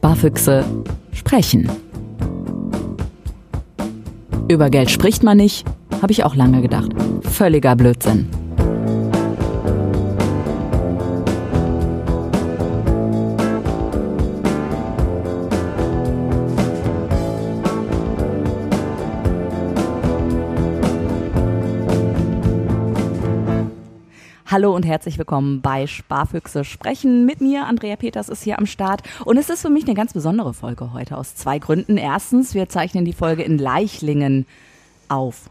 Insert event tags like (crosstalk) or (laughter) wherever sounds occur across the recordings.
Sparfüchse sprechen. Über Geld spricht man nicht, habe ich auch lange gedacht. Völliger Blödsinn. Hallo und herzlich willkommen bei Sparfüchse sprechen. Mit mir, Andrea Peters, ist hier am Start. Und es ist für mich eine ganz besondere Folge heute aus zwei Gründen. Erstens, wir zeichnen die Folge in Leichlingen auf.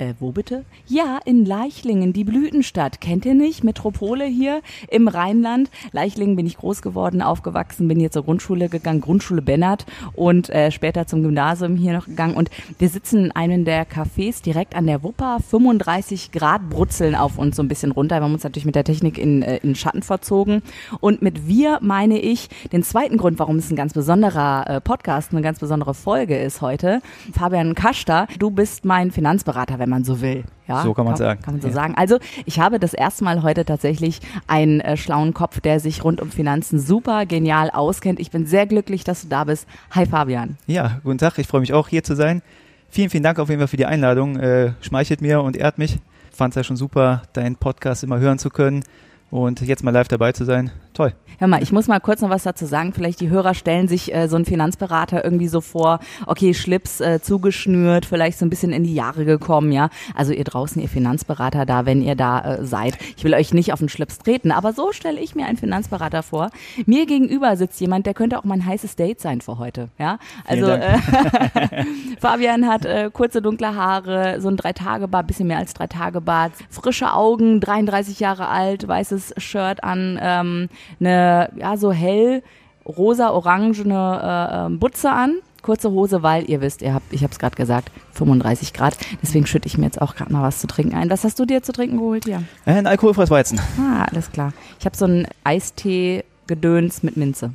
Äh, wo bitte? Ja, in Leichlingen, die Blütenstadt. Kennt ihr nicht? Metropole hier im Rheinland. Leichlingen bin ich groß geworden, aufgewachsen, bin hier zur Grundschule gegangen, Grundschule Bennert und äh, später zum Gymnasium hier noch gegangen. Und wir sitzen in einem der Cafés direkt an der Wupper. 35 Grad brutzeln auf uns so ein bisschen runter. Wir haben uns natürlich mit der Technik in, äh, in Schatten verzogen. Und mit wir meine ich den zweiten Grund, warum es ein ganz besonderer äh, Podcast, eine ganz besondere Folge ist heute. Fabian Kaster, du bist mein Finanzberater, wenn man so will. Ja, so kann man sagen. Kann man so ja. sagen. Also ich habe das erste Mal heute tatsächlich einen äh, schlauen Kopf, der sich rund um Finanzen super genial auskennt. Ich bin sehr glücklich, dass du da bist. Hi Fabian. Ja, guten Tag. Ich freue mich auch hier zu sein. Vielen, vielen Dank auf jeden Fall für die Einladung. Äh, schmeichelt mir und ehrt mich. Fand es ja schon super, deinen Podcast immer hören zu können und jetzt mal live dabei zu sein. Toll. Hör mal, ich muss mal kurz noch was dazu sagen. Vielleicht die Hörer stellen sich äh, so einen Finanzberater irgendwie so vor, okay, Schlips äh, zugeschnürt, vielleicht so ein bisschen in die Jahre gekommen, ja. Also ihr draußen, ihr Finanzberater da, wenn ihr da äh, seid. Ich will euch nicht auf den Schlips treten, aber so stelle ich mir einen Finanzberater vor. Mir gegenüber sitzt jemand, der könnte auch mein heißes Date sein für heute, ja. Also äh, (laughs) Fabian hat äh, kurze dunkle Haare, so ein Drei-Tage-Bart, bisschen mehr als Drei-Tage-Bart, frische Augen, 33 Jahre alt, weißes Shirt an, ähm, eine, ja, so hell rosa-orangene äh, ähm, Butze an. Kurze Hose, weil ihr wisst, ihr habt, ich habe es gerade gesagt, 35 Grad. Deswegen schütte ich mir jetzt auch gerade mal was zu trinken ein. Was hast du dir zu trinken geholt hier? Äh, ein alkoholfreies Weizen. Ah, alles klar. Ich habe so einen Eistee-Gedöns mit Minze.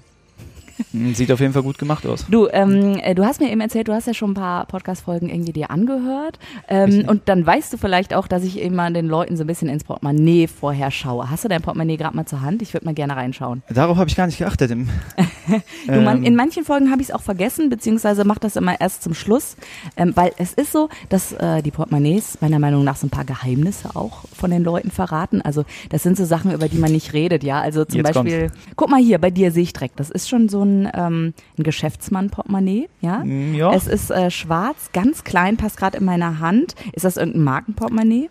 Hm, sieht auf jeden Fall gut gemacht aus. Du, ähm, äh, du hast mir eben erzählt, du hast ja schon ein paar Podcast-Folgen irgendwie dir angehört. Ähm, und dann weißt du vielleicht auch, dass ich immer den Leuten so ein bisschen ins Portemonnaie vorher schaue. Hast du dein Portemonnaie gerade mal zur Hand? Ich würde mal gerne reinschauen. Darauf habe ich gar nicht geachtet. (laughs) du, man, ähm. in manchen Folgen habe ich es auch vergessen, beziehungsweise mache das immer erst zum Schluss. Ähm, weil es ist so, dass äh, die Portemonnaies meiner Meinung nach so ein paar Geheimnisse auch von den Leuten verraten. Also das sind so Sachen, über die man nicht redet, ja. Also zum Jetzt Beispiel, kommt's. guck mal hier, bei dir sehe ich direkt, das ist schon so ein, ähm, ein Geschäftsmann-Portemonnaie, ja? Mm, ja. Es ist äh, schwarz, ganz klein, passt gerade in meiner Hand. Ist das irgendein Markenportemonnaie?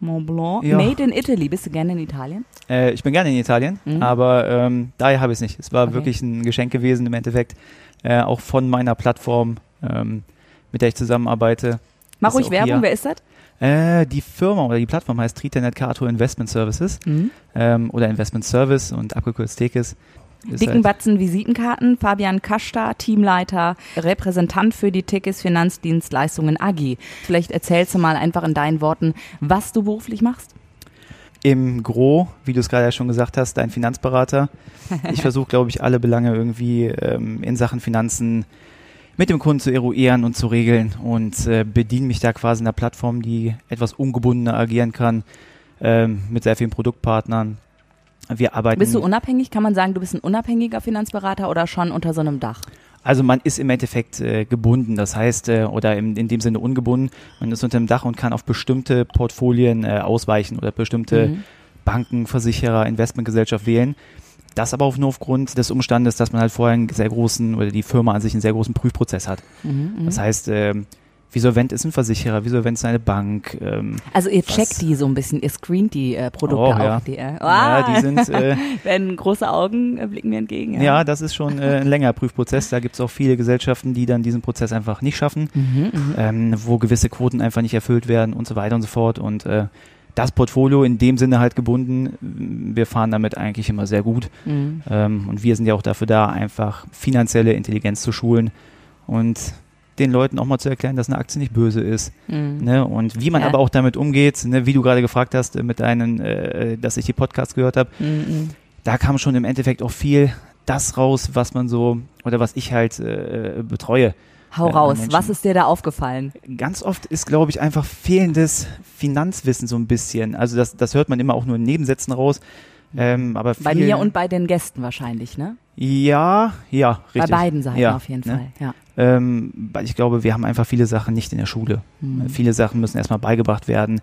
Mont Blanc. Ja. Made in Italy. Bist du gerne in Italien? Äh, ich bin gerne in Italien, mhm. aber ähm, daher habe ich es nicht. Es war okay. wirklich ein Geschenk gewesen im Endeffekt. Äh, auch von meiner Plattform, ähm, mit der ich zusammenarbeite. Mach ruhig Werbung, wer ist das? Äh, die Firma oder die Plattform heißt Tritanet Kato Investment Services mhm. ähm, oder Investment Service und abgekürzt Tekis. Dicken halt Batzen Visitenkarten, Fabian Kaschta, Teamleiter, Repräsentant für die Tickets Finanzdienstleistungen AG. Vielleicht erzählst du mal einfach in deinen Worten, was du beruflich machst. Im Gro, wie du es gerade ja schon gesagt hast, dein Finanzberater. Ich (laughs) versuche, glaube ich, alle Belange irgendwie ähm, in Sachen Finanzen mit dem Kunden zu eruieren und zu regeln und äh, bediene mich da quasi in einer Plattform, die etwas ungebundener agieren kann, ähm, mit sehr vielen Produktpartnern, wir arbeiten. Bist du unabhängig? Kann man sagen, du bist ein unabhängiger Finanzberater oder schon unter so einem Dach? Also man ist im Endeffekt äh, gebunden, das heißt, äh, oder im, in dem Sinne ungebunden, man ist unter dem Dach und kann auf bestimmte Portfolien äh, ausweichen oder bestimmte mhm. Banken, Versicherer, Investmentgesellschaft wählen. Das aber auch nur aufgrund des Umstandes, dass man halt vorher einen sehr großen oder die Firma an sich einen sehr großen Prüfprozess hat. Mhm, mhm. das heißt, äh, Visolvent ist ein Versicherer, Visolvent ist eine Bank. Ähm, also ihr checkt die so ein bisschen, ihr screent die äh, Produkte oh, ja. auch. Die, äh, ah, ja, die sind. Äh, (laughs) Wenn große Augen äh, blicken mir entgegen. Ja, ja das ist schon äh, ein längerer Prüfprozess. Da gibt es auch viele Gesellschaften, die dann diesen Prozess einfach nicht schaffen, mhm, mhm, ähm, wo gewisse Quoten einfach nicht erfüllt werden und so weiter und so fort. Und äh, das Portfolio in dem Sinne halt gebunden. Wir fahren damit eigentlich immer sehr gut. Mhm. Ähm, und wir sind ja auch dafür da, einfach finanzielle Intelligenz zu schulen. Und den Leuten auch mal zu erklären, dass eine Aktie nicht böse ist. Mhm. Ne? Und wie man ja. aber auch damit umgeht, ne? wie du gerade gefragt hast, äh, mit deinen, äh, dass ich die Podcasts gehört habe, mhm. da kam schon im Endeffekt auch viel das raus, was man so oder was ich halt äh, betreue. Hau äh, raus, was ist dir da aufgefallen? Ganz oft ist, glaube ich, einfach fehlendes Finanzwissen so ein bisschen. Also das, das hört man immer auch nur in Nebensätzen raus. Ähm, aber bei mir und bei den Gästen wahrscheinlich, ne? Ja, ja, richtig. Bei beiden Seiten ja, auf jeden ne? Fall, ja. Ähm, weil ich glaube, wir haben einfach viele Sachen nicht in der Schule. Mhm. Viele Sachen müssen erstmal beigebracht werden.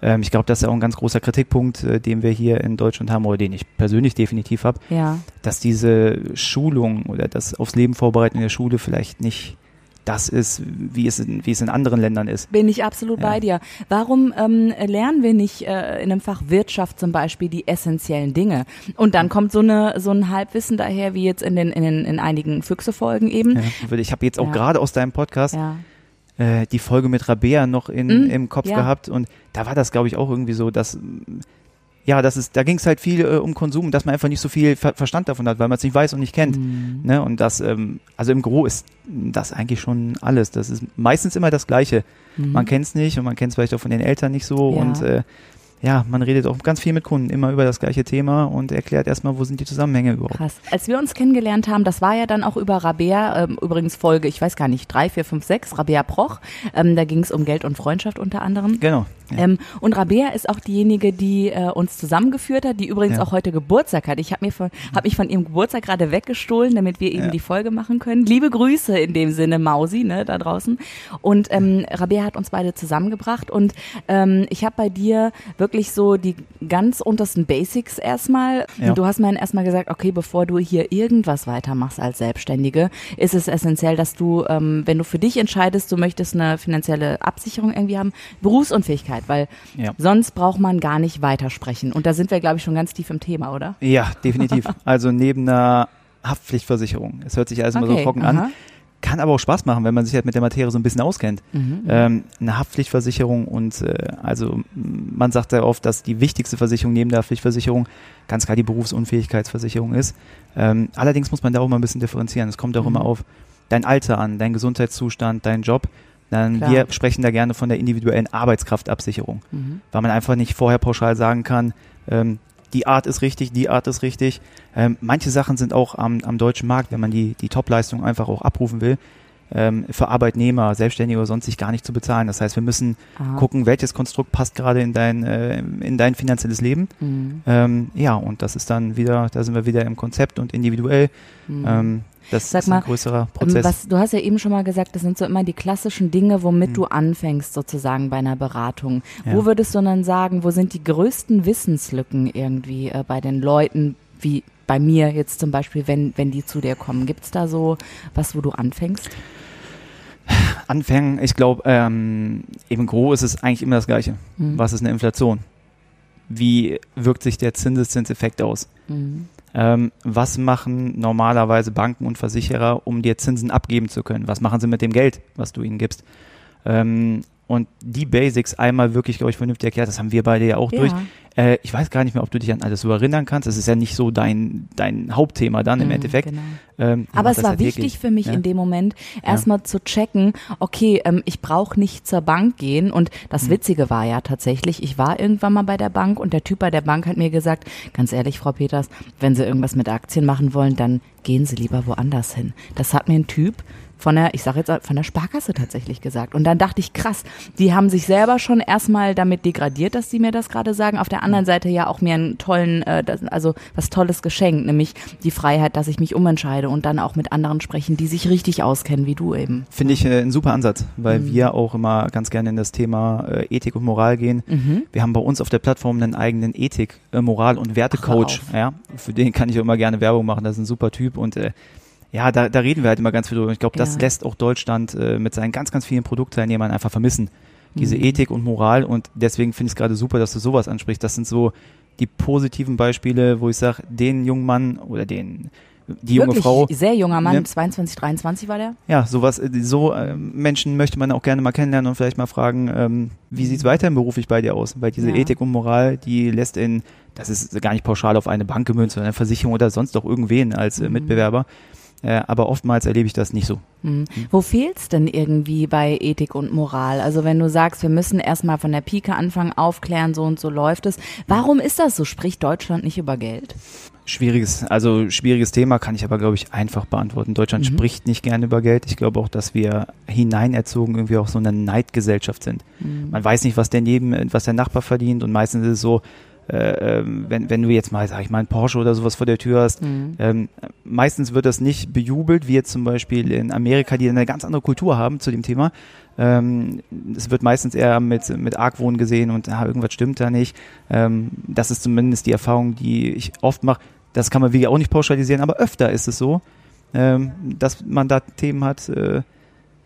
Ähm, ich glaube, das ist ja auch ein ganz großer Kritikpunkt, äh, den wir hier in Deutschland haben oder den ich persönlich definitiv habe, Ja. dass diese Schulung oder das aufs Leben vorbereiten in der Schule vielleicht nicht das ist, wie es in, wie es in anderen Ländern ist. Bin ich absolut Ja. bei dir. Warum ähm, lernen wir nicht äh, in einem Fach Wirtschaft zum Beispiel die essentiellen Dinge? Und dann kommt so eine so ein Halbwissen daher, wie jetzt in den in, den, in einigen Füchse-Folgen eben. Ja. Ich habe jetzt auch Ja. gerade aus deinem Podcast äh, die Folge mit Rabea noch in, Mhm, im Kopf gehabt und da war das, glaube ich, auch irgendwie so, dass ja, das ist, da ging es halt viel äh, um Konsum, dass man einfach nicht so viel Ver Verstand davon hat, weil man es nicht weiß und nicht kennt. Mhm. Ne? Und das, ähm, also im Gro ist das eigentlich schon alles. Das ist meistens immer das Gleiche. Mhm. Man kennt es nicht und man kennt es vielleicht auch von den Eltern nicht so Ja. und äh, ja, man redet auch ganz viel mit Kunden immer über das gleiche Thema und erklärt erstmal, wo sind die Zusammenhänge überhaupt. Krass. Als wir uns kennengelernt haben, das war ja dann auch über Rabea, ähm, übrigens Folge, ich weiß gar nicht, drei, vier, fünf, sechs, Rabea Proch. Ähm, da ging es um Geld und Freundschaft unter anderem. Genau. Ja. Ähm, und Rabea ist auch diejenige, die äh, uns zusammengeführt hat, die übrigens Ja. auch heute Geburtstag hat. Ich habe mir von, hab mich von ihrem Geburtstag gerade weggestohlen, damit wir eben Ja. die Folge machen können. Liebe Grüße in dem Sinne, Mausi, ne, da draußen. Und ähm, Rabea hat uns beide zusammengebracht und ähm, ich habe bei dir wirklich so die ganz untersten Basics erstmal. Du hast mir dann erstmal gesagt, okay, bevor du hier irgendwas weitermachst als Selbstständige, ist es essentiell, dass du, ähm, wenn du für dich entscheidest, du möchtest eine finanzielle Absicherung irgendwie haben, Berufsunfähigkeit, weil Ja. sonst braucht man gar nicht weitersprechen. Und da sind wir, glaube ich, schon ganz tief im Thema, oder? Ja, definitiv. (laughs) Also neben einer Haftpflichtversicherung. Es hört sich alles mal so Okay, trocken aha. an. Kann aber auch Spaß machen, wenn man sich halt mit der Materie so ein bisschen auskennt. Mhm, Ähm, eine Haftpflichtversicherung und äh, also man sagt sehr oft, dass die wichtigste Versicherung neben der Haftpflichtversicherung ganz klar die Berufsunfähigkeitsversicherung ist. Ähm, allerdings muss man da auch mal ein bisschen differenzieren. Es kommt auch Mhm. immer auf dein Alter an, dein Gesundheitszustand, dein Job. Dann Klar. wir sprechen da gerne von der individuellen Arbeitskraftabsicherung Mhm. weil man einfach nicht vorher pauschal sagen kann, ähm, die Art ist richtig, die Art ist richtig. Ähm, manche Sachen sind auch am, am deutschen Markt, wenn man die, die Topleistung einfach auch abrufen will, ähm, für Arbeitnehmer, Selbstständige oder sonst sich gar nicht zu bezahlen. Das heißt, wir müssen Aha. gucken, welches Konstrukt passt gerade in dein, äh, in dein finanzielles Leben. Mhm. Ähm, ja, und das ist dann wieder, da sind wir wieder im Konzept und individuell. Mhm. Ähm, das Sag ist mal, ein größerer Ähm, Prozess. Was, du hast ja eben schon mal gesagt, das sind so immer die klassischen Dinge, womit Mhm. du anfängst sozusagen bei einer Beratung. Ja. Wo würdest du dann sagen, wo sind die größten Wissenslücken irgendwie äh, bei den Leuten, wie bei mir jetzt zum Beispiel, wenn, wenn die zu dir kommen? Gibt's da so was, wo du anfängst? Anfangen, ich glaube, ähm, im Gro ist es eigentlich immer das Gleiche. Mhm. Was ist eine Inflation? Wie wirkt sich der Zinseszinseffekt aus? Mhm. Ähm, was machen normalerweise Banken und Versicherer, um dir Zinsen abgeben zu können? Was machen sie mit dem Geld, was du ihnen gibst? Ähm, und die Basics einmal wirklich, glaube ich, vernünftig erklärt, das haben wir beide ja auch durch. Ja. Äh, ich weiß gar nicht mehr, ob du dich an alles so erinnern kannst. Das ist ja nicht so dein, dein Hauptthema dann im Mhm, Endeffekt. Genau. Ähm, Aber es war ja wichtig für mich Ja. in dem Moment, erstmal zu checken, okay, ähm, ich brauche nicht zur Bank gehen. Und das Mhm. Witzige war ja tatsächlich, ich war irgendwann mal bei der Bank und der Typ bei der Bank hat mir gesagt, ganz ehrlich, Frau Peters, wenn Sie irgendwas mit Aktien machen wollen, dann gehen Sie lieber woanders hin. Das hat mir ein Typ von der, ich sage jetzt von der Sparkasse tatsächlich gesagt. Und dann dachte ich, krass, die haben sich selber schon erstmal damit degradiert, dass sie mir das gerade sagen. Auf der anderen Seite ja auch mir einen tollen, äh, also was Tolles geschenkt, nämlich die Freiheit, dass ich mich umentscheide und dann auch mit anderen sprechen, die sich richtig auskennen, wie du eben. Finde ich äh, ein super Ansatz, weil Mhm. wir auch immer ganz gerne in das Thema äh, Ethik und Moral gehen. Mhm. Wir haben bei uns auf der Plattform einen eigenen Ethik, äh, Moral und Wertecoach. Ja, für den kann ich auch immer gerne Werbung machen. Das ist ein super Typ und äh, ja, da, da reden wir halt immer ganz viel drüber. Ich glaube, das Ja. lässt auch Deutschland äh, mit seinen ganz, ganz vielen Produktteilnehmern einfach vermissen. Diese Mhm. Ethik und Moral und deswegen finde ich es gerade super, dass du sowas ansprichst. Das sind so die positiven Beispiele, wo ich sage, den jungen Mann oder den die junge Wirklich Frau, sehr junger Mann, Ne? 22, 23 war der. ja, sowas, äh, so äh, Menschen möchte man auch gerne mal kennenlernen und vielleicht mal fragen, ähm, wie sieht's weiterhin beruflich bei dir aus? Weil diese Ja. Ethik und Moral, die lässt in, das ist gar nicht pauschal auf eine Bank gemünzt, sondern eine Versicherung oder sonst doch irgendwen als äh, Mhm. Äh, aber oftmals erlebe ich das nicht so. Mhm. Wo fehlt's denn irgendwie bei Ethik und Moral? Also wenn du sagst, wir müssen erstmal von der Pike anfangen, aufklären, so und so läuft es. Warum ist das so? Spricht Deutschland nicht über Geld? Schwieriges, also schwieriges Thema kann ich aber, glaube ich, einfach beantworten. Deutschland Mhm. spricht nicht gerne über Geld. Ich glaube auch, dass wir hineinerzogen irgendwie auch so eine Neidgesellschaft sind. Mhm. Man weiß nicht, was der neben, was der Nachbar verdient und meistens ist es so, äh, ähm, wenn, wenn du jetzt mal, sag ich mal, einen Porsche oder sowas vor der Tür hast, mhm. ähm, meistens wird das nicht bejubelt, wie jetzt zum Beispiel in Amerika, die eine ganz andere Kultur haben zu dem Thema. Ähm, es wird meistens eher mit, mit Argwohn gesehen und ah, irgendwas stimmt da nicht. Ähm, das ist zumindest die Erfahrung, die ich oft mache. Das kann man wie auch nicht pauschalisieren, aber öfter ist es so, ähm, dass man da Themen hat, äh,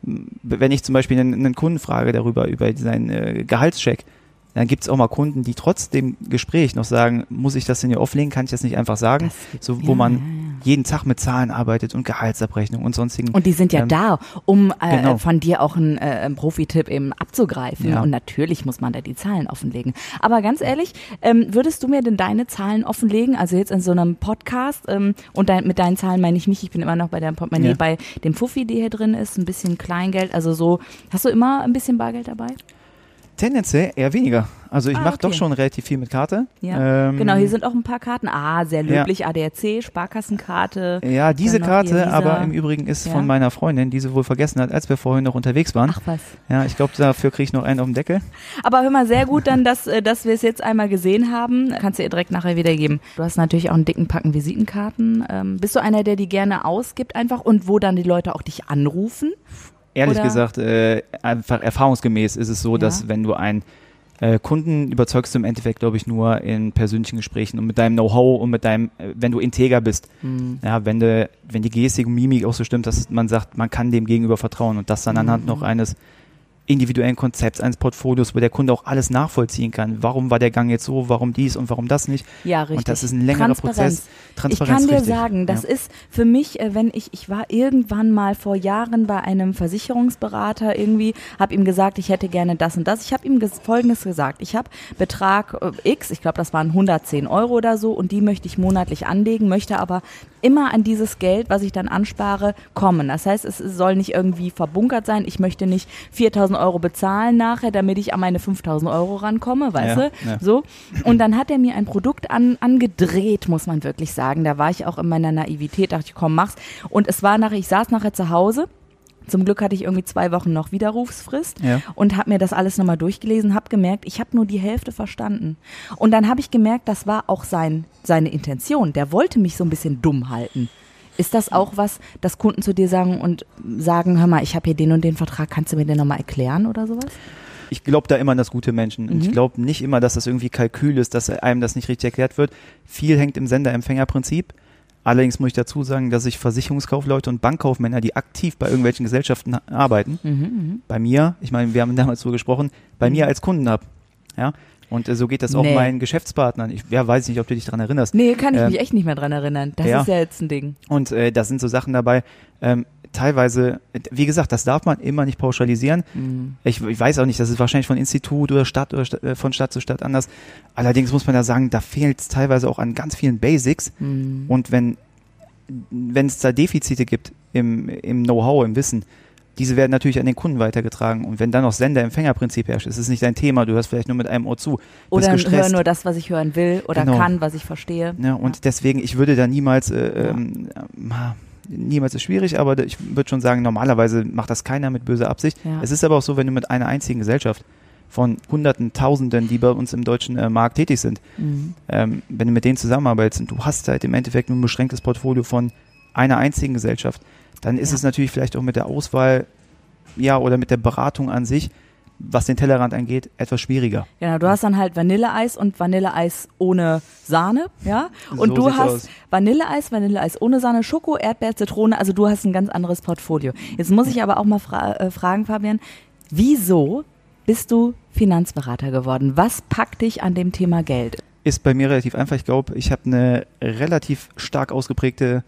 wenn ich zum Beispiel einen, einen Kunden frage darüber, über seinen äh, Gehaltscheck, dann gibt es auch mal Kunden, die trotz dem Gespräch noch sagen, muss ich das denn hier auflegen, kann ich das nicht einfach sagen, so, wo ja, man ja, ja. jeden Tag mit Zahlen arbeitet und Gehaltsabrechnung und sonstigen. Und die sind ja ähm, da, um äh, genau. von dir auch einen, äh, Profi-Tipp eben abzugreifen. Und natürlich muss man da die Zahlen offenlegen. Aber ganz ehrlich, ähm, würdest du mir denn deine Zahlen offenlegen? Also jetzt in so einem Podcast ähm, und dein, mit deinen Zahlen meine ich nicht, ich bin immer noch bei der Portemonnaie, bei dem Fuffi, die hier drin ist, ein bisschen Kleingeld, also so, hast du immer ein bisschen Bargeld dabei? Tendenziell eher weniger. Also ich ah, mache okay. doch schon relativ viel mit Karte. Ja. Ähm, genau, hier sind auch ein paar Karten. Ah, sehr löblich. Ja. ADAC, Sparkassenkarte. Ja, diese Karte aber im Übrigen ist ja. von meiner Freundin, die sie wohl vergessen hat, als wir vorhin noch unterwegs waren. Ach was. Ja, ich glaube, dafür kriege ich noch einen auf den Deckel. Aber hör mal, sehr gut dann, dass, äh, dass wir es jetzt einmal gesehen haben. Kannst du ihr direkt nachher wiedergeben. Du hast natürlich auch einen dicken Packen Visitenkarten. Ähm, bist du einer, der die gerne ausgibt einfach und wo dann die Leute auch dich anrufen? Ehrlich Oder? gesagt, äh, einfach erfahrungsgemäß ist es so, ja. dass wenn du einen äh, Kunden überzeugst du im Endeffekt, glaube ich, nur in persönlichen Gesprächen und mit deinem Know-how und mit deinem, äh, wenn du integer bist. Mhm. Ja, wenn du, wenn die Gestik und Mimik auch so stimmt, dass man sagt, man kann dem gegenüber vertrauen und das dann anhand mhm. noch eines individuellen Konzepts eines Portfolios, wo der Kunde auch alles nachvollziehen kann. Warum war der Gang jetzt so, warum dies und warum das nicht? Ja, richtig. Und das ist ein längerer Prozess. Transparenz. Ich kann dir richtig. sagen, das ja. ist für mich, äh, wenn ich, ich war irgendwann mal vor Jahren bei einem Versicherungsberater irgendwie, habe ihm gesagt, ich hätte gerne das und das. Ich habe ihm Folgendes gesagt. Ich habe Betrag äh, X, ich glaube, das waren 110 Euro oder so und die möchte ich monatlich anlegen, möchte aber immer an dieses Geld, was ich dann anspare, kommen. Das heißt, es soll nicht irgendwie verbunkert sein. Ich möchte nicht 4000 Euro bezahlen nachher, damit ich an meine 5000 Euro rankomme, weißt ja, du? Ja. So. Und dann hat er mir ein Produkt an, angedreht, muss man wirklich sagen. Da war ich auch in meiner Naivität, dachte ich, komm, mach's. Und es war nachher, ich saß nachher zu Hause zum Glück hatte ich irgendwie zwei Wochen noch Widerrufsfrist ja. und habe mir das alles nochmal durchgelesen, habe gemerkt, ich habe nur die Hälfte verstanden. Und dann habe ich gemerkt, das war auch sein, seine Intention. Der wollte mich so ein bisschen dumm halten. Ist das auch was, dass Kunden zu dir sagen und sagen, hör mal, ich habe hier den und den Vertrag, kannst du mir den nochmal erklären oder sowas? ich glaube da immer an das gute Menschen. Mhm. Ich glaube nicht immer, dass das irgendwie Kalkül ist, dass einem das nicht richtig erklärt wird. Viel hängt im Sender-Empfänger-Prinzip. Allerdings muss ich dazu sagen, dass ich Versicherungskaufleute und Bankkaufmänner, die aktiv bei irgendwelchen Gesellschaften arbeiten, mhm, mhm. bei mir, ich meine, wir haben damals so gesprochen, bei mhm. mir als Kunden habe. Ja, und äh, so geht das auch nee. meinen Geschäftspartnern. Ich ja, weiß nicht, ob du dich daran erinnerst. Nee, kann ich ähm, mich echt nicht mehr dran erinnern. Das ja. ist ja jetzt ein Ding. Und äh, da sind so Sachen dabei. Ähm, teilweise, wie gesagt, das darf man immer nicht pauschalisieren. Mhm. Ich, ich, weiß auch nicht, das ist wahrscheinlich von Institut oder Stadt oder St äh, von Stadt zu Stadt anders. Allerdings muss man da sagen, da fehlt es teilweise auch an ganz vielen Basics. Mhm. Und wenn wenn es da Defizite gibt im, im Know-how, im Wissen, diese werden natürlich an den Kunden weitergetragen. Und wenn dann noch Sender-Empfänger-Prinzip herrscht, ist es nicht dein Thema, du hörst vielleicht nur mit einem Ohr zu. Oder höre nur das, was ich hören will oder genau. kann, was ich verstehe. Ja, und ja. deswegen, ich würde da niemals äh, ähm, niemals ist schwierig, aber ich würde schon sagen, normalerweise macht das keiner mit böser Absicht. Ja. Es ist aber auch so, wenn du mit einer einzigen Gesellschaft von Hunderten, Tausenden, die bei uns im deutschen äh, Markt tätig sind, mhm. ähm, wenn du mit denen zusammenarbeitest und du hast halt im Endeffekt nur ein beschränktes Portfolio von einer einzigen Gesellschaft, dann ist ja. es natürlich vielleicht auch mit der Auswahl, ja, oder mit der Beratung an sich was den Tellerrand angeht, etwas schwieriger. Genau, du hast dann halt Vanilleeis und Vanilleeis ohne Sahne, ja? Und so du hast aus. Vanilleeis, Vanilleeis ohne Sahne, Schoko, Erdbeer, Zitrone, also du hast ein ganz anderes Portfolio. Jetzt muss ich aber auch mal fra äh, fragen, Fabian, wieso bist du Finanzberater geworden? Was packt dich an dem Thema Geld? Ist bei mir relativ einfach. Ich glaube, ich habe eine relativ stark ausgeprägte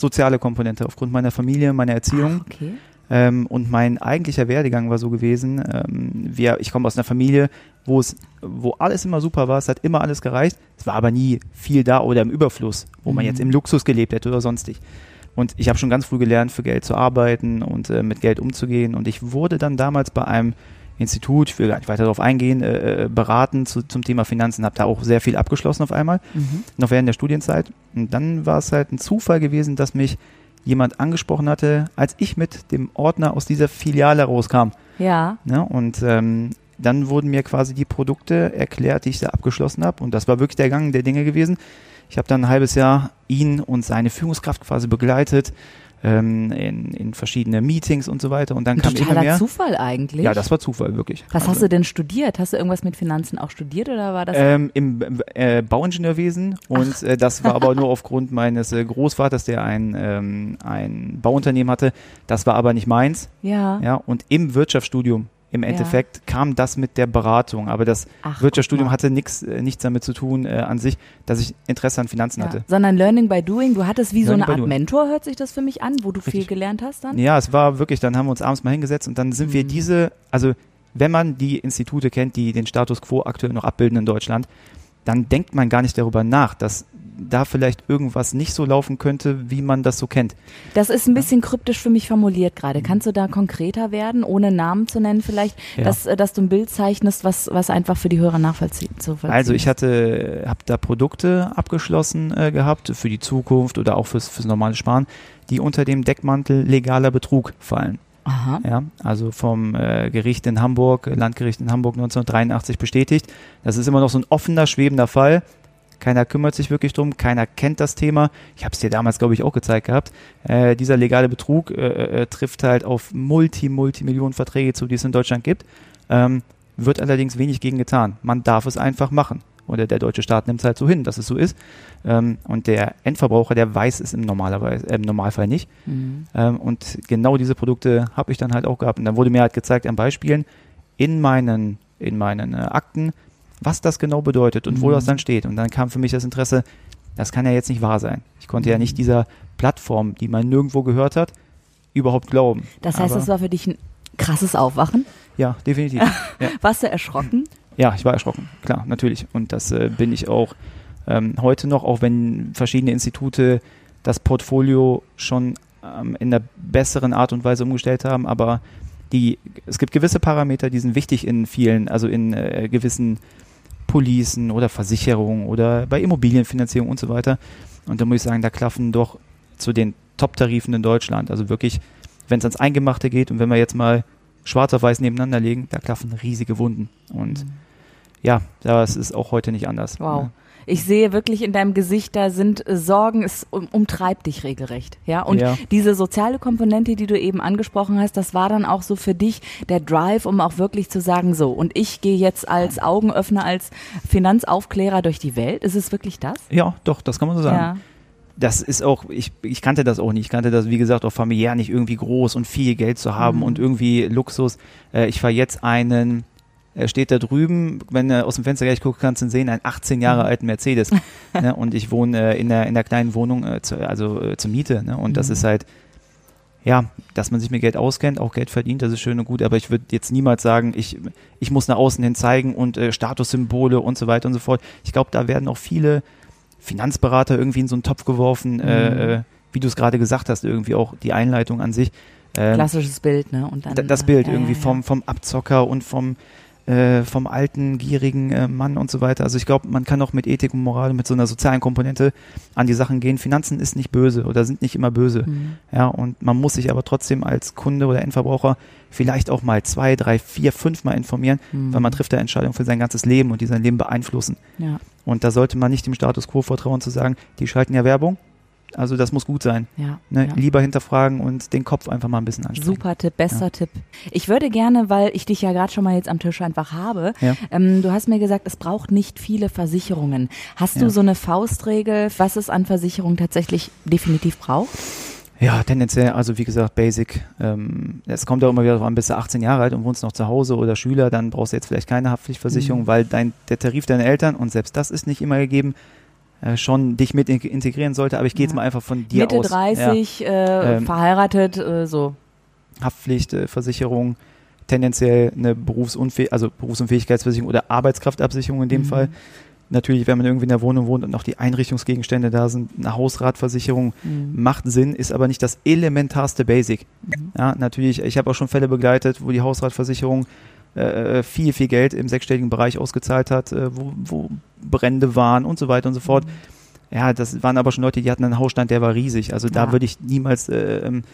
soziale Komponente aufgrund meiner Familie, meiner Erziehung. Ach, okay. Ähm, und mein eigentlicher Werdegang war so gewesen, ähm, wir, ich komme aus einer Familie, wo es, wo alles immer super war, es hat immer alles gereicht, es war aber nie viel da oder im Überfluss, wo mhm. man jetzt im Luxus gelebt hätte oder sonstig. Und ich habe schon ganz früh gelernt, für Geld zu arbeiten und äh, mit Geld umzugehen. Und ich wurde dann damals bei einem Institut, ich will gar nicht weiter darauf eingehen, äh, äh beraten zu, zum Thema Finanzen, habe da auch sehr viel abgeschlossen auf einmal, mhm. noch während der Studienzeit. Und dann war es halt ein Zufall gewesen, dass mich jemand angesprochen hatte, als ich mit dem Ordner aus dieser Filiale rauskam. Ja. ja und ähm, dann wurden mir quasi die Produkte erklärt, die ich da abgeschlossen habe. Und das war wirklich der Gang der Dinge gewesen. Ich habe dann ein halbes Jahr ihn und seine Führungskraft quasi begleitet ähm, in, in verschiedene Meetings und so weiter. Und dann Ein kam immer mehr. Zufall eigentlich. Ja, das war Zufall, wirklich. Was Also, hast du denn studiert? Hast du irgendwas mit Finanzen auch studiert oder war das? Ähm, Im äh, Bauingenieurwesen und äh, das war aber nur aufgrund (laughs) meines äh, Großvaters, der ein, ähm, ein Bauunternehmen hatte. Das war aber nicht meins. ja. Ja, und im Wirtschaftsstudium im Endeffekt kam das mit der Beratung, aber das Ach, Wirtschaftsstudium hatte nix, äh, nichts damit zu tun äh, an sich, dass ich Interesse an Finanzen Ja. hatte. Sondern Learning by Doing. Du hattest wie so Learning eine by Art doing. Mentor, hört sich das für mich an, wo du viel Richtig. gelernt hast dann? Ja, es war wirklich, dann haben wir uns abends mal hingesetzt und dann sind wir Mhm. diese, also wenn man die Institute kennt, die den Status quo aktuell noch abbilden in Deutschland, dann denkt man gar nicht darüber nach, dass da vielleicht irgendwas nicht so laufen könnte, wie man das so kennt. Das ist ein bisschen kryptisch für mich formuliert gerade. Kannst du da konkreter werden, ohne Namen zu nennen vielleicht, Ja. dass, äh, dass du ein Bild zeichnest, was, was einfach für die Hörer nachvollziehen zu Also ich hatte, habe da Produkte abgeschlossen äh, gehabt für die Zukunft oder auch fürs, fürs normale Sparen, die unter dem Deckmantel legaler Betrug fallen. Aha. Ja, also vom äh, Gericht in Hamburg, Landgericht in Hamburg 1983 bestätigt. Das ist immer noch so ein offener, schwebender Fall. Keiner kümmert sich wirklich drum, keiner kennt das Thema. Ich habe es dir damals, glaube ich, auch gezeigt gehabt. Äh, dieser legale Betrug äh, äh, trifft halt auf Multi, Multimillionen Verträge zu, die es in Deutschland gibt. Ähm, wird allerdings wenig gegen getan. Man darf es einfach machen. Oder der deutsche Staat nimmt es halt so hin, dass es so ist. Ähm, und der Endverbraucher, der weiß es im, Normalerweise, äh, im Normalfall nicht. Mhm. Ähm, und genau diese Produkte habe ich dann halt auch gehabt. Und dann wurde mir halt gezeigt an Beispielen in meinen, in meinen äh, Akten, was das genau bedeutet und wo Mhm. das dann steht. Und dann kam für mich das Interesse, das kann ja jetzt nicht wahr sein. Ich konnte ja Mhm. nicht dieser Plattform, die man nirgendwo gehört hat, überhaupt glauben. Das heißt, Aber, das war für dich ein krasses Aufwachen. Ja, definitiv. (laughs) ja. Warst du erschrocken? ja, ich war erschrocken, klar, natürlich. Und das äh, bin ich auch ähm, heute noch, auch wenn verschiedene Institute das Portfolio schon ähm, in einer besseren Art und Weise umgestellt haben, aber die, es gibt gewisse Parameter, die sind wichtig in vielen, also in äh, gewissen Policen oder Versicherungen oder bei Immobilienfinanzierung und so weiter. Und da muss ich sagen, da klaffen doch zu den Top-Tarifen in Deutschland, also wirklich, wenn es ans Eingemachte geht und wenn wir jetzt mal schwarz auf weiß nebeneinander legen, da klaffen riesige Wunden. Und ja, das ist auch heute nicht anders. Wow. Ne? Ich sehe wirklich in deinem Gesicht, da sind äh, Sorgen, es um, umtreibt dich regelrecht. Ja, und Ja. diese soziale Komponente, die du eben angesprochen hast, das war dann auch so für dich der Drive, um auch wirklich zu sagen, so, und ich gehe jetzt als Augenöffner, als Finanzaufklärer durch die Welt. Ist es wirklich das? Ja, doch, das kann man so sagen. Ja. Das ist auch, ich, ich kannte das auch nicht. Ich kannte das, wie gesagt, auch familiär nicht irgendwie groß und viel Geld zu haben Mhm. und irgendwie Luxus. Äh, ich fahre jetzt einen, er steht da drüben, wenn du aus dem Fenster gleich gucken kannst, und sehen einen 18 Jahre Mhm. alten Mercedes. (laughs) ne? Und ich wohne äh, in, der, in der kleinen Wohnung, äh, zu, also äh, zur Miete. Ne? Und das Mhm. ist halt, ja, dass man sich mit Geld auskennt, auch Geld verdient, das ist schön und gut, aber ich würde jetzt niemals sagen, ich, ich muss nach außen hin zeigen und äh, Statussymbole und so weiter und so fort. Ich glaube, da werden auch viele Finanzberater irgendwie in so einen Topf geworfen, Mhm. äh, äh, wie du es gerade gesagt hast, irgendwie auch die Einleitung an sich. Ähm, Klassisches Bild, ne? Und dann, das Bild äh, irgendwie vom, vom Abzocker und vom, äh, vom alten, gierigen äh, Mann und so weiter. Also ich glaube, man kann auch mit Ethik und Moral, mit so einer sozialen Komponente an die Sachen gehen. Finanzen ist nicht böse oder sind nicht immer böse. Mhm. Ja, und man muss sich aber trotzdem als Kunde oder Endverbraucher vielleicht auch mal zwei, drei, vier, fünf Mal informieren, Mhm. weil man trifft da Entscheidungen für sein ganzes Leben und die sein Leben beeinflussen. Ja, Und da sollte man nicht dem Status quo vertrauen zu sagen, die schalten ja Werbung. Also das muss gut sein. ja. Ne? ja. Lieber hinterfragen und den Kopf einfach mal ein bisschen anstrengen. Super Tipp, bester Tipp. Ich würde gerne, weil ich dich ja gerade schon mal jetzt am Tisch einfach habe, Ja. ähm, du hast mir gesagt, es braucht nicht viele Versicherungen. Hast du Ja. so eine Faustregel, was es an Versicherungen tatsächlich definitiv braucht? Ja, tendenziell, also wie gesagt, Basic. Ähm, es kommt auch immer wieder drauf an, bist du 18 Jahre alt und wohnst noch zu Hause oder Schüler, dann brauchst du jetzt vielleicht keine Haftpflichtversicherung, Mhm. weil dein, der Tarif deiner Eltern, und selbst das ist nicht immer gegeben, schon dich mit in- integrieren sollte. Aber ich gehe jetzt Ja. mal einfach von dir Mitte aus. 30, äh, Ähm, verheiratet, äh, so. Ja, Haftpflichtversicherung, tendenziell eine Berufsunfäh also Berufsunfähigkeitsversicherung oder Arbeitskraftabsicherung in dem Mhm. Fall. Natürlich, wenn man irgendwie in der Wohnung wohnt und noch die Einrichtungsgegenstände da sind, eine Hausratversicherung Mhm. macht Sinn, ist aber nicht das elementarste Basic. Mhm. Ja, natürlich, ich habe auch schon Fälle begleitet, wo die Hausratversicherung äh, viel, viel Geld im sechsstelligen Bereich ausgezahlt hat, äh, wo, wo Brände waren und so weiter und so fort. Ja, das waren aber schon Leute, die hatten einen Hausstand, der war riesig. Also da Ja. würde ich niemals äh, ähm,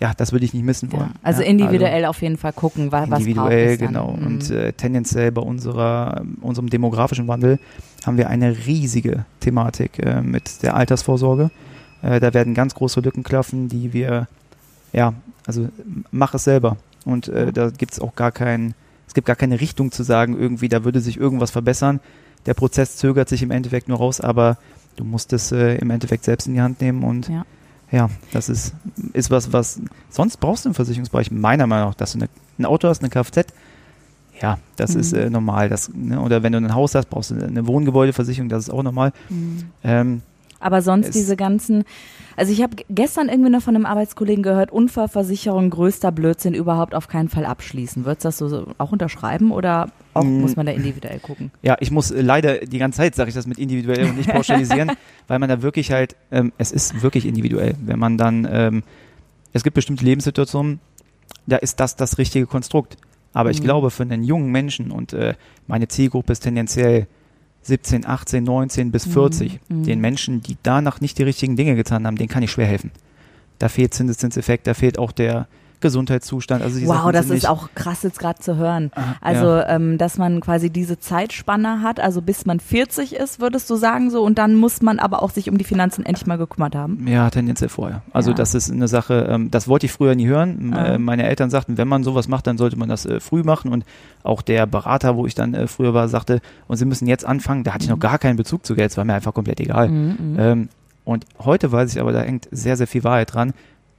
ja, das würde ich nicht missen wollen. Ja, also individuell also auf jeden Fall gucken, was, was Individuell, genau. Mhm. Und äh, tendenziell bei unserer, unserem demografischen Wandel haben wir eine riesige Thematik äh, mit der Altersvorsorge. Äh, da werden ganz große Lücken klaffen, die wir, ja, also mach es selber. Und äh, da gibt es auch gar keinen, es gibt gar keine Richtung zu sagen, irgendwie, da würde sich irgendwas verbessern. Der Prozess zögert sich im Endeffekt nur raus, aber du musst es äh, im Endeffekt selbst in die Hand nehmen und ja. Ja, das ist, ist was, was sonst brauchst du im Versicherungsbereich, meiner Meinung nach, dass du eine, ein Auto hast, eine Kfz. Ja, das mhm. ist äh, normal. Das, ne, oder wenn du ein Haus hast, brauchst du eine Wohngebäudeversicherung, das ist auch normal. Mhm. Ähm, aber sonst diese ganzen, also ich habe gestern irgendwie noch von einem Arbeitskollegen gehört, Unfallversicherung größter Blödsinn überhaupt auf keinen Fall abschließen. Würdest du das so auch unterschreiben oder auch mm. muss man da individuell gucken? Ja, ich muss äh, leider die ganze Zeit sage ich das mit individuell und nicht (laughs) pauschalisieren, weil man da wirklich halt, ähm, es ist wirklich individuell. Wenn man dann, ähm, es gibt bestimmte Lebenssituationen, da ist das das richtige Konstrukt. Aber ich mhm. glaube, für einen jungen Menschen und äh, meine Zielgruppe ist tendenziell 17, 18, 19 bis 40, mhm. den Menschen, die danach nicht die richtigen Dinge getan haben, denen kann ich schwer helfen. Da fehlt Zinseszinseffekt, da fehlt auch der Gesundheitszustand. Also wow, Sachen das ist auch krass jetzt gerade zu hören. Ah, also, ja. ähm, dass man quasi diese Zeitspanne hat, also bis man 40 ist, würdest du sagen so, und dann muss man aber auch sich um die Finanzen endlich mal gekümmert haben. Ja, tendenziell vorher. Also ja. das ist eine Sache, ähm, das wollte ich früher nie hören. Ah. Äh, meine Eltern sagten, wenn man sowas macht, dann sollte man das äh, früh machen und auch der Berater, wo ich dann äh, früher war, sagte, und sie müssen jetzt anfangen, da hatte ich noch mhm. gar keinen Bezug zu Geld, es war mir einfach komplett egal. Mhm, mhm. ähm, und heute weiß ich aber, da hängt sehr, sehr viel Wahrheit dran.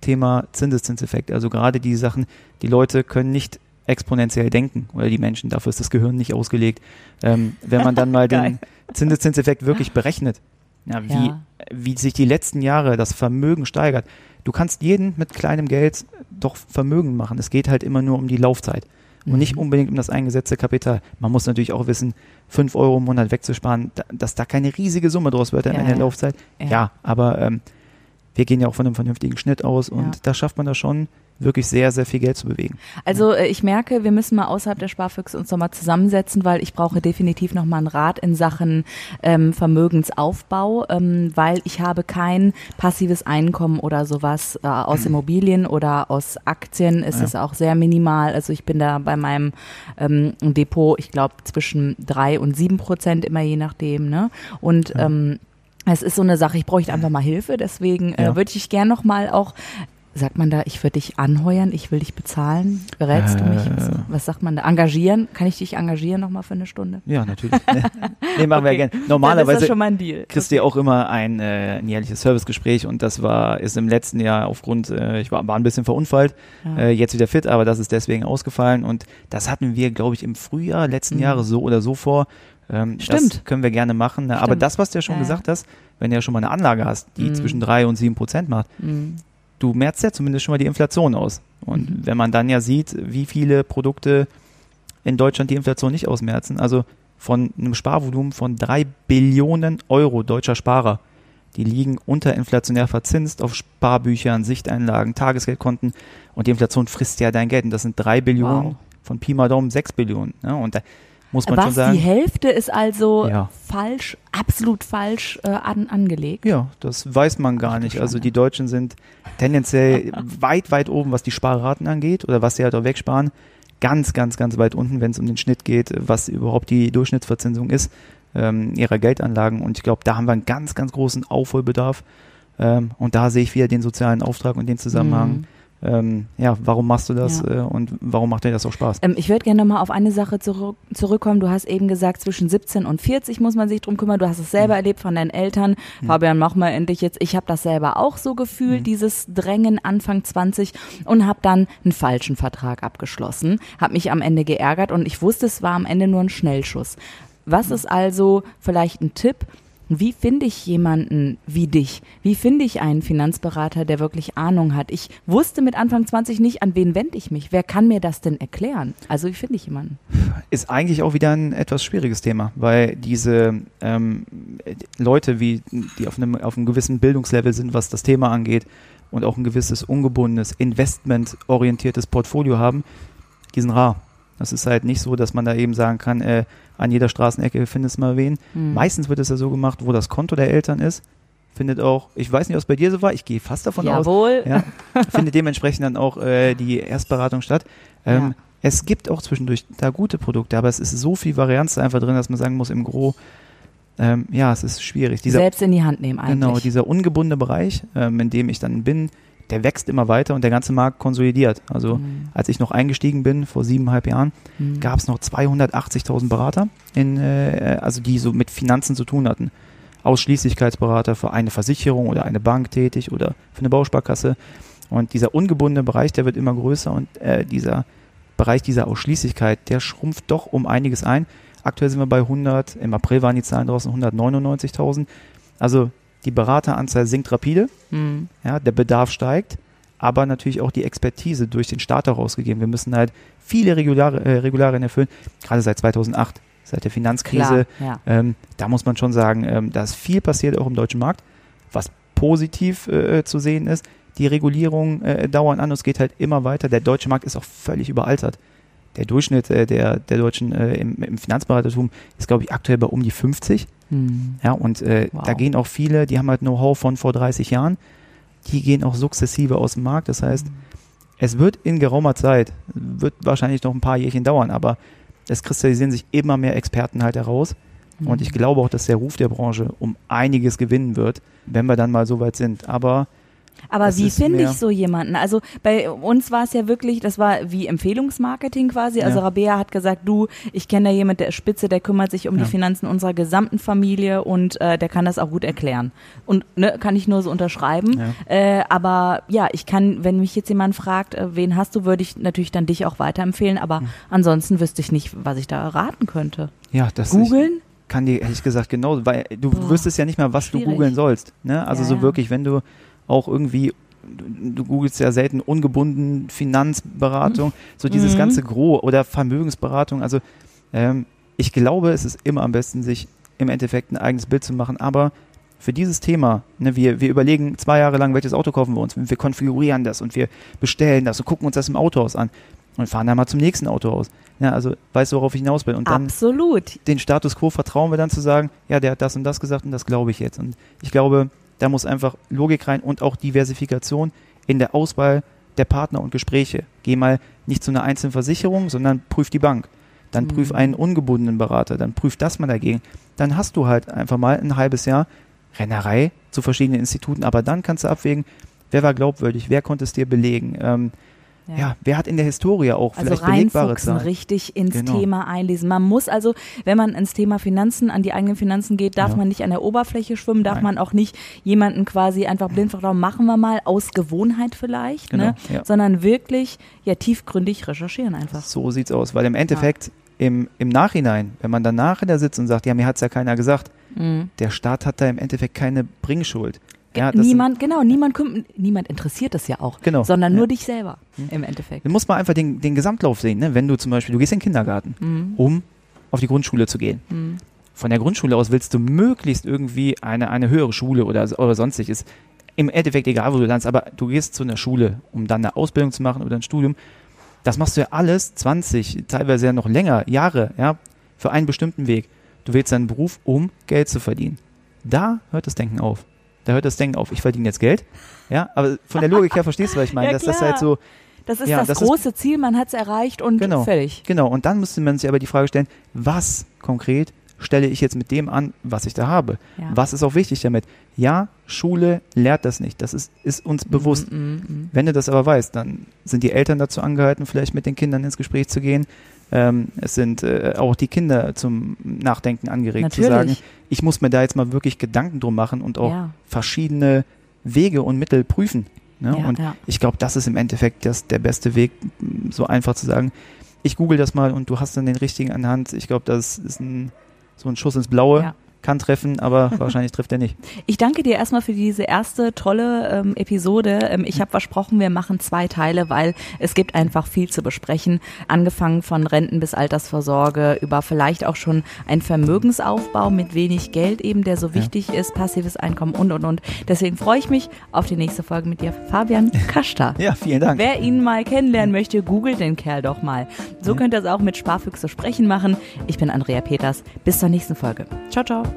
Thema Zinseszinseffekt. Also gerade die Sachen, die Leute können nicht exponentiell denken oder die Menschen, dafür ist das Gehirn nicht ausgelegt. Ähm, wenn man dann (laughs) mal den Zinseszinseffekt wirklich berechnet, ja, wie, ja. wie sich die letzten Jahre das Vermögen steigert. Du kannst jeden mit kleinem Geld doch Vermögen machen. Es geht halt immer nur um die Laufzeit und mhm. nicht unbedingt um das eingesetzte Kapital. Man muss natürlich auch wissen, fünf Euro im Monat wegzusparen, dass da keine riesige Summe draus wird am ja, Ende der Laufzeit. Ja, ja aber ähm, wir gehen ja auch von einem vernünftigen Schnitt aus und ja. da schafft man das schon, wirklich sehr, sehr viel Geld zu bewegen. Also äh, ich merke, wir müssen mal außerhalb der Sparfüchse uns nochmal zusammensetzen, weil ich brauche definitiv nochmal einen Rat in Sachen ähm, Vermögensaufbau, ähm, weil ich habe kein passives Einkommen oder sowas äh, aus Immobilien oder aus Aktien. Es ja. ist auch sehr minimal. Also ich bin da bei meinem ähm, Depot, ich glaube, zwischen drei und sieben Prozent immer je nachdem. Ne? Und ja. ähm, es ist so eine Sache, ich bräuchte einfach mal Hilfe, deswegen äh, würde ich gern noch mal auch sagt man da, ich würde dich anheuern, ich will dich bezahlen? Berätst äh, du mich? Was, äh. was, sagt man da? Engagieren? Kann ich dich engagieren nochmal für eine Stunde? Ja, natürlich. (laughs) nee, machen okay. wir gerne. Normalerweise kriegst du ja auch immer ein, äh, ein jährliches Servicegespräch und das war, ist im letzten Jahr aufgrund, äh, ich war, war ein bisschen verunfallt, ja. äh, jetzt wieder fit, aber das ist deswegen ausgefallen und das hatten wir, glaube ich, im Frühjahr letzten mhm. Jahres so oder so vor ähm, Stimmt. Das können wir gerne machen. Ne? Aber das, was du ja schon ja. gesagt hast, wenn du ja schon mal eine Anlage hast, die mm. zwischen drei und sieben Prozent macht, mm. du merkst ja zumindest schon mal die Inflation aus. Und mhm. wenn man dann ja sieht, wie viele Produkte in Deutschland die Inflation nicht ausmerzen, also von einem Sparvolumen von drei Billionen Euro deutscher Sparer, die liegen unterinflationär verzinst auf Sparbüchern, Sichteinlagen, Tagesgeldkonten und die Inflation frisst ja dein Geld. Und das sind drei Billionen wow. von Pi mal Daumen sechs Billionen. Ne? Und da, muss man Was, schon sagen. Die Hälfte ist also ja. falsch, absolut falsch äh, an, angelegt. Ja, das weiß man gar nicht. Also die Deutschen sind tendenziell (laughs) weit, weit oben, was die Sparraten angeht oder was sie halt auch wegsparen. Ganz, ganz, ganz weit unten, wenn es um den Schnitt geht, was überhaupt die Durchschnittsverzinsung ist ähm, ihrer Geldanlagen. Und ich glaube, da haben wir einen ganz, ganz großen Aufholbedarf. Ähm, und da sehe ich wieder den sozialen Auftrag und den Zusammenhang. Mhm ähm, ja, warum machst du das ja. äh, und warum macht dir das so Spaß? Ähm, ich würde gerne nochmal auf eine Sache zurück, zurückkommen. Du hast eben gesagt, zwischen 17 und 40 muss man sich drum kümmern. Du hast es selber mhm. erlebt von deinen Eltern. Mhm. Fabian, mach mal endlich jetzt. Ich habe das selber auch so gefühlt, mhm. dieses Drängen Anfang 20 und habe dann einen falschen Vertrag abgeschlossen, habe mich am Ende geärgert und ich wusste, es war am Ende nur ein Schnellschuss. Was ist also vielleicht ein Tipp, wie finde ich jemanden wie dich? Wie finde ich einen Finanzberater, der wirklich Ahnung hat? Ich wusste mit Anfang 20 nicht, an wen wende ich mich. Wer kann mir das denn erklären? Also wie finde ich jemanden? Ist eigentlich auch wieder ein etwas schwieriges Thema, weil diese ähm, Leute, wie, die auf einem, auf einem gewissen Bildungslevel sind, was das Thema angeht und auch ein gewisses ungebundenes, investmentorientiertes Portfolio haben, die sind rar. Das ist halt nicht so, dass man da eben sagen kann, äh, an jeder Straßenecke findest du mal wen. Mhm. Meistens wird es ja so gemacht, wo das Konto der Eltern ist, findet auch, ich weiß nicht, was bei dir so war, ich gehe fast davon Jawohl. aus, ja, findet dementsprechend dann auch äh, die Erstberatung statt. Ähm, Ja. Es gibt auch zwischendurch da gute Produkte, aber es ist so viel Varianz einfach drin, dass man sagen muss, im Gro, ähm, ja, es ist schwierig. Dieser, Selbst in die Hand nehmen eigentlich. genau, dieser ungebundene Bereich, ähm, in dem ich dann bin, der wächst immer weiter und der ganze Markt konsolidiert. Also Mhm. als ich noch eingestiegen bin, vor siebeneinhalb Jahren, Mhm. gab es noch 280.000 Berater, in, äh, also die so mit Finanzen zu tun hatten. Ausschließlichkeitsberater für eine Versicherung oder eine Bank tätig oder für eine Bausparkasse. Und dieser ungebundene Bereich, der wird immer größer und äh, dieser Bereich dieser Ausschließlichkeit, der schrumpft doch um einiges ein. Aktuell sind wir bei 100, im April waren die Zahlen draußen 199.000. Also die Berateranzahl sinkt rapide, Mhm. ja, der Bedarf steigt, aber natürlich auch die Expertise durch den Staat herausgegeben. Wir müssen halt viele Regulare, äh, Regularien erfüllen, gerade seit 2008, seit der Finanzkrise. Klar, ja. Ähm, da muss man schon sagen, ähm, da ist viel passiert auch im deutschen Markt, was positiv äh, zu sehen ist. Die Regulierungen äh, dauern an und es geht halt immer weiter. Der deutsche Markt ist auch völlig überaltert. Der Durchschnitt äh, der, der Deutschen äh, im, im Finanzberatertum ist, glaube ich, aktuell bei um die 50. Mhm. Ja, und äh, Wow. da gehen auch viele, die haben halt Know-how von vor 30 Jahren, die gehen auch sukzessive aus dem Markt. Das heißt, es wird in geraumer Zeit, wird wahrscheinlich noch ein paar Jährchen dauern, aber es kristallisieren sich immer mehr Experten halt heraus. Und ich glaube auch, dass der Ruf der Branche um einiges gewinnen wird, wenn wir dann mal so weit sind. Aber Aber Das wie finde ich so jemanden? Also bei uns war es ja wirklich, das war wie Empfehlungsmarketing quasi. Also Ja. Rabea hat gesagt, du, ich kenne da jemand, der ist Spitze, der kümmert sich um Ja. die Finanzen unserer gesamten Familie und äh, der kann das auch gut erklären. Und ne, kann ich nur so unterschreiben. Ja. Äh, aber ja, ich kann, wenn mich jetzt jemand fragt, äh, wen hast du, würde ich natürlich dann dich auch weiterempfehlen. Aber ansonsten wüsste ich nicht, was ich da raten könnte. ja, das Googeln? Kann dir ehrlich gesagt genau, weil du Boah, wüsstest ja nicht mal, was schwierig. du googeln sollst. Ne? Also Ja, so wirklich, wenn du auch irgendwie du, googelst ja selten ungebunden Finanzberatung, so dieses Mhm. ganze Gros oder Vermögensberatung. Also ähm, ich glaube, es ist immer am besten, sich im Endeffekt ein eigenes Bild zu machen. Aber für dieses Thema, ne, wir, wir überlegen zwei Jahre lang, welches Auto kaufen wir uns. Wir konfigurieren das und wir bestellen das und gucken uns das im Autohaus an und fahren dann mal zum nächsten Autohaus. Ja, also weißt du, worauf ich hinaus will. Und dann Absolut. den Status quo vertrauen wir dann zu sagen, ja, der hat das und das gesagt und das glaube ich jetzt. Und ich glaube, da muss einfach Logik rein und auch Diversifikation in der Auswahl der Partner und Gespräche. Geh mal nicht zu einer einzelnen Versicherung, sondern prüf die Bank. Dann Mhm. prüf einen ungebundenen Berater, dann prüf das mal dagegen. Dann hast du halt einfach mal ein halbes Jahr Rennerei zu verschiedenen Instituten, aber dann kannst du abwägen, wer war glaubwürdig, wer konnte es dir belegen. Ähm, ja. wer hat in der Historie auch Also vielleicht belegbare Zahlen. richtig ins Genau. Thema einlesen. Man muss also, wenn man ins Thema Finanzen, an die eigenen Finanzen geht, darf Ja. man nicht an der Oberfläche schwimmen, darf Nein. man auch nicht jemanden quasi einfach blind vertrauen, machen wir mal aus Gewohnheit vielleicht, Genau, ne? ja. sondern wirklich ja tiefgründig recherchieren einfach. So sieht's aus, weil im Endeffekt im, im Nachhinein, wenn man danach da sitzt und sagt, ja, mir hat's ja keiner gesagt, Mhm. der Staat hat da im Endeffekt keine Bringschuld. Ja, das niemand, genau, niemand, kümmt- niemand interessiert es ja auch, Genau, sondern ja. nur dich selber im Endeffekt. Dann muss man einfach den, den Gesamtlauf sehen. Ne? Wenn du zum Beispiel, du gehst in den Kindergarten, Mhm. um auf die Grundschule zu gehen. Mhm. Von der Grundschule aus willst du möglichst irgendwie eine, eine höhere Schule oder, oder sonstiges. Im Endeffekt egal, wo du landest, aber du gehst zu einer Schule, um dann eine Ausbildung zu machen oder ein Studium. Das machst du ja alles 20, teilweise ja noch länger, Jahre, ja, für einen bestimmten Weg. Du wählst deinen Beruf, um Geld zu verdienen. Da hört das Denken auf. Da hört das Denken auf. Ich verdiene jetzt Geld. Ja, aber von der Logik her verstehst du, was ich meine. Ja, dass das halt so, Das ist Ja, das, das ist- große Ziel, man hat es erreicht und Genau. fertig. Genau, und dann müsste man sich aber die Frage stellen, was konkret stelle ich jetzt mit dem an, was ich da habe? Ja. Was ist auch wichtig damit? Ja, Schule lehrt das nicht, das ist, ist uns bewusst. Mhm, mhm. Wenn du das aber weißt, dann sind die Eltern dazu angehalten, vielleicht mit den Kindern ins Gespräch zu gehen. Ähm, es sind äh, auch die Kinder zum Nachdenken angeregt, zu sagen, Natürlich. ich muss mir da jetzt mal wirklich Gedanken drum machen und auch Ja. verschiedene Wege und Mittel prüfen. Ne? Ja, und ja. ich glaube, das ist im Endeffekt das, der beste Weg, m, so einfach zu sagen, ich google das mal und du hast dann den richtigen an der Hand. Ich glaube, das ist ein, so ein Schuss ins Blaue. Ja. Kann treffen, aber (laughs) wahrscheinlich trifft er nicht. Ich danke dir erstmal für diese erste tolle ähm, Episode. Ähm, ich habe versprochen, wir machen zwei Teile, weil es gibt einfach viel zu besprechen. Angefangen von Renten bis Altersvorsorge, über vielleicht auch schon einen Vermögensaufbau mit wenig Geld eben, der so wichtig ist, passives Einkommen und, und, und. Deswegen freue ich mich auf die nächste Folge mit dir, Fabian (laughs) Kaster. Ja, vielen Dank. Wer ihn mal kennenlernen möchte, googelt den Kerl doch mal. So könnt ihr es auch mit Sparfüchse sprechen machen. Ich bin Andrea Peters. Bis zur nächsten Folge. Ciao, ciao.